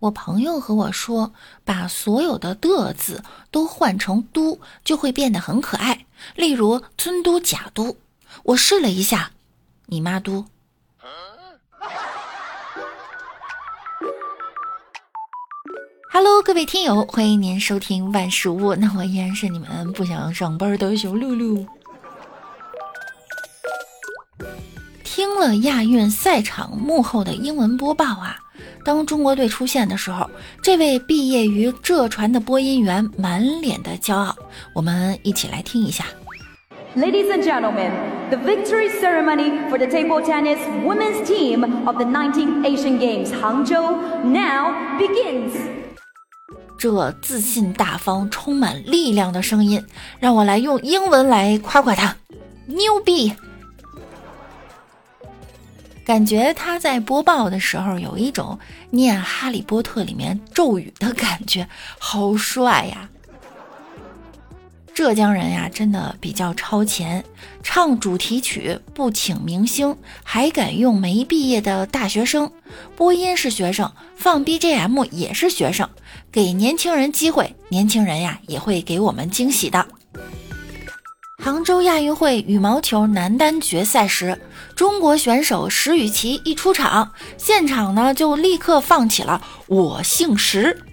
我朋友和我说，把所有的的字都换成都，就会变得很可爱。例如村都、假都。我试了一下，你妈都。Hello，各位听友，欢迎您收听万事屋。那我依然是你们不想上班的小六六。听了亚运赛场幕后的英文播报啊。当中国队出现的时候，这位毕业于浙传的播音员满脸的骄傲。我们一起来听一下。Ladies and gentlemen, the victory ceremony for the table tennis women's team of the 19th Asian Games Hangzhou now begins. 这自信大方、充满力量的声音，让我来用英文来夸夸他，牛逼！感觉他在播报的时候有一种念《哈利波特》里面咒语的感觉，好帅呀！浙江人呀，真的比较超前，唱主题曲不请明星，还敢用没毕业的大学生播音是学生，放 BGM 也是学生，给年轻人机会，年轻人呀也会给我们惊喜的。杭州亚运会羽毛球男单决赛时，中国选手石宇奇一出场，现场呢就立刻放起了“我姓石”。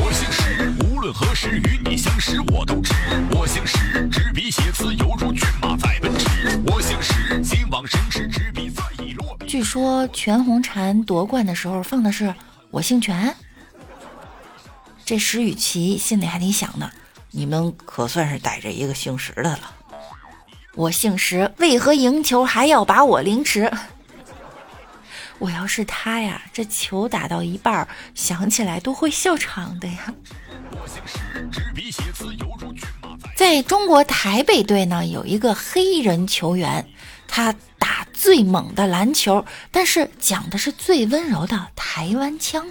我姓石，无论何时与你相识我都知。我姓石，执笔写词犹如骏马在奔驰。我姓石，心往神驰，执笔再已落笔。据说全红婵夺冠的时候放的是“我姓全”，这石宇奇心里还得想呢。你们可算是逮着一个姓石的了。我姓石，为何赢球还要把我凌迟？我要是他呀，这球打到一半，想起来都会笑场的呀。在中国台北队呢，有一个黑人球员，他打最猛的篮球，但是讲的是最温柔的台湾腔。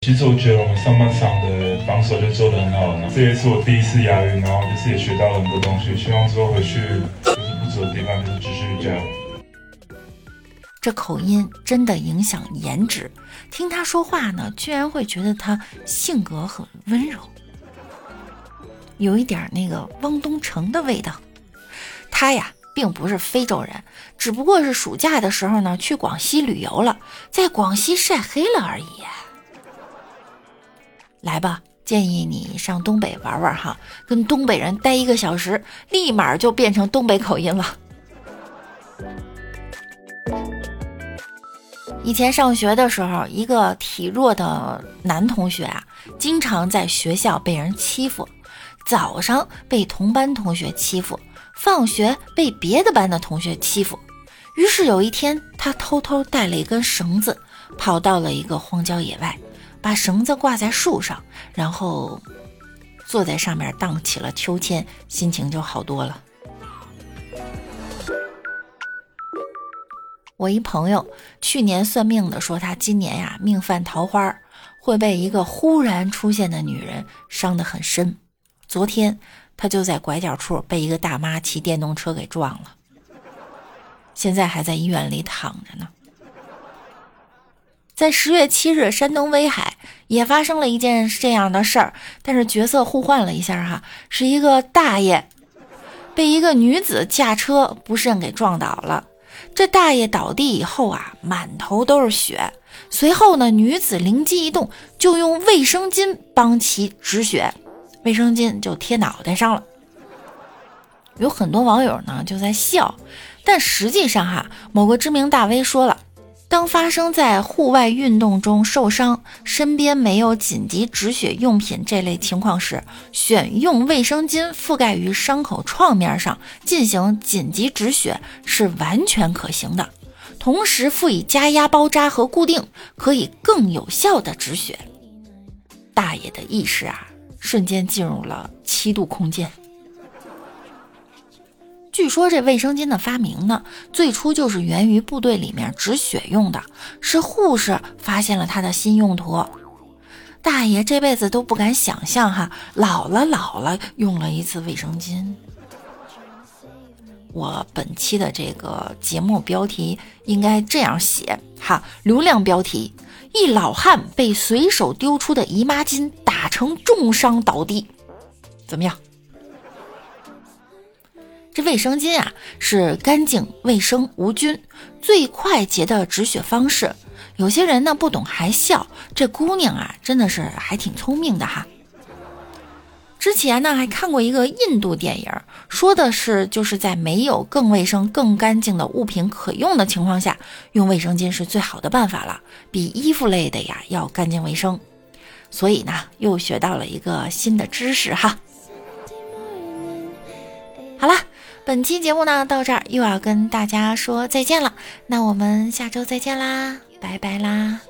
其实我觉得我们上半场的防守就做得很好，这也是我第一次亚运，然后就是也学到了很多东西，希望之后回去就是不足的地方就是继续加油。这口音真的影响颜值，听他说话呢，居然会觉得他性格很温柔，有一点那个汪东城的味道。他呀，并不是非洲人，只不过是暑假的时候呢去广西旅游了，在广西晒黑了而已。来吧，建议你上东北玩玩哈，跟东北人待一个小时，立马就变成东北口音了。以前上学的时候，一个体弱的男同学啊，经常在学校被人欺负，早上被同班同学欺负，放学被别的班的同学欺负。于是有一天，他偷偷带了一根绳子，跑到了一个荒郊野外。把绳子挂在树上，然后坐在上面荡起了秋千，心情就好多了。我一朋友去年算命的说，他今年呀命犯桃花，会被一个忽然出现的女人伤得很深。昨天他就在拐角处被一个大妈骑电动车给撞了，现在还在医院里躺着呢。在十月七日，山东威海也发生了一件这样的事儿，但是角色互换了一下哈，是一个大爷被一个女子驾车不慎给撞倒了。这大爷倒地以后啊，满头都是血。随后呢，女子灵机一动，就用卫生巾帮其止血，卫生巾就贴脑袋上了。有很多网友呢就在笑，但实际上哈，某个知名大 V 说了。当发生在户外运动中受伤，身边没有紧急止血用品这类情况时，选用卫生巾覆盖于伤口创面上进行紧急止血是完全可行的。同时辅以加压包扎和固定，可以更有效的止血。大爷的意识啊，瞬间进入了七度空间。据说这卫生巾的发明呢，最初就是源于部队里面止血用的，是护士发现了它的新用途。大爷这辈子都不敢想象哈，老了老了用了一次卫生巾。我本期的这个节目标题应该这样写哈，流量标题：一老汉被随手丢出的姨妈巾打成重伤倒地，怎么样？这卫生巾啊，是干净、卫生、无菌、最快捷的止血方式。有些人呢不懂还笑，这姑娘啊真的是还挺聪明的哈。之前呢还看过一个印度电影，说的是就是在没有更卫生、更干净的物品可用的情况下，用卫生巾是最好的办法了，比衣服类的呀要干净卫生。所以呢又学到了一个新的知识哈。本期节目呢，到这儿又要跟大家说再见了。那我们下周再见啦，拜拜啦。